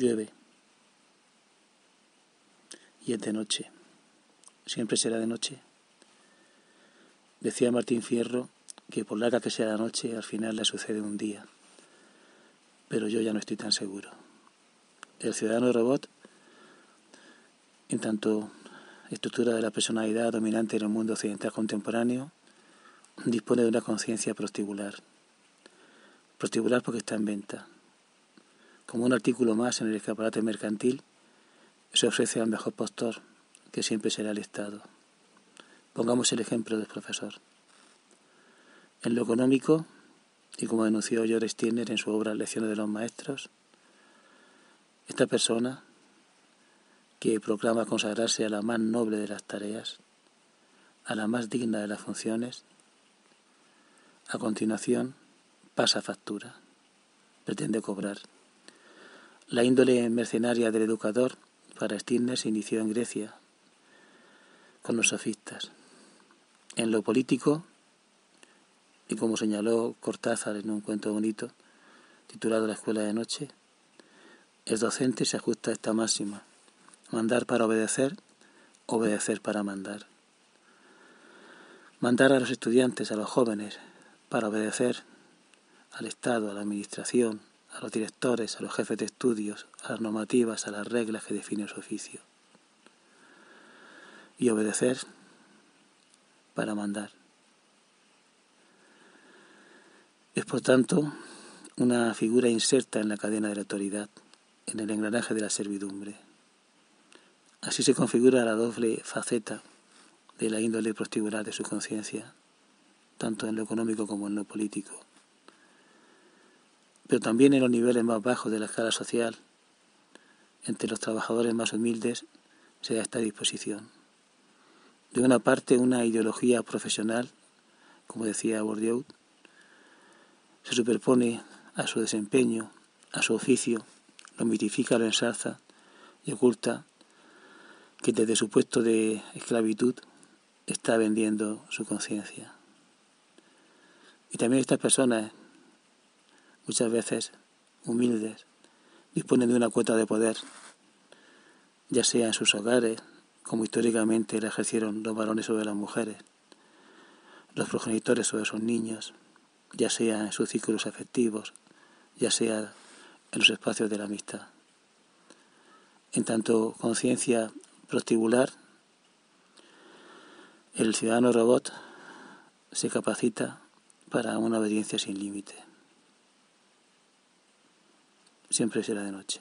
Llueve. Y es de noche. Siempre será de noche. Decía Martín Fierro que por larga que sea la noche, al final le sucede un día. Pero yo ya no estoy tan seguro. El ciudadano robot, en tanto estructura de la personalidad dominante en el mundo occidental contemporáneo, dispone de una conciencia prostibular. Prostibular porque está en venta. Como un artículo más en el escaparate mercantil, se ofrece al mejor postor, que siempre será el Estado. Pongamos el ejemplo del profesor. En lo económico, y como denunció George Stirner en su obra Lecciones de los Maestros, esta persona, que proclama consagrarse a la más noble de las tareas, a la más digna de las funciones, a continuación pasa factura, pretende cobrar. La índole mercenaria del educador para Stirner se inició en Grecia, con los sofistas. En lo político, y como señaló Cortázar en un cuento bonito titulado La escuela de noche, el docente se ajusta a esta máxima, mandar para obedecer, obedecer para mandar. Mandar a los estudiantes, a los jóvenes, para obedecer al Estado, a la Administración, a los directores, a los jefes de estudios, a las normativas, a las reglas que definen su oficio. Y obedecer para mandar. Es por tanto una figura inserta en la cadena de la autoridad, en el engranaje de la servidumbre. Así se configura la doble faceta de la índole prostibular de su conciencia, tanto en lo económico como en lo político. Pero también en los niveles más bajos de la escala social, entre los trabajadores más humildes, se da esta disposición. De una parte, una ideología profesional, como decía Bourdieu, se superpone a su desempeño, a su oficio, lo mitifica, lo ensalza y oculta que desde su puesto de esclavitud está vendiendo su conciencia. Y también estas personas, muchas veces humildes, disponen de una cuota de poder, ya sea en sus hogares, como históricamente la ejercieron los varones sobre las mujeres, los progenitores sobre sus niños, ya sea en sus círculos afectivos, ya sea en los espacios de la amistad. En tanto conciencia prostibular, el ciudadano robot se capacita para una obediencia sin límite. Siempre será de noche.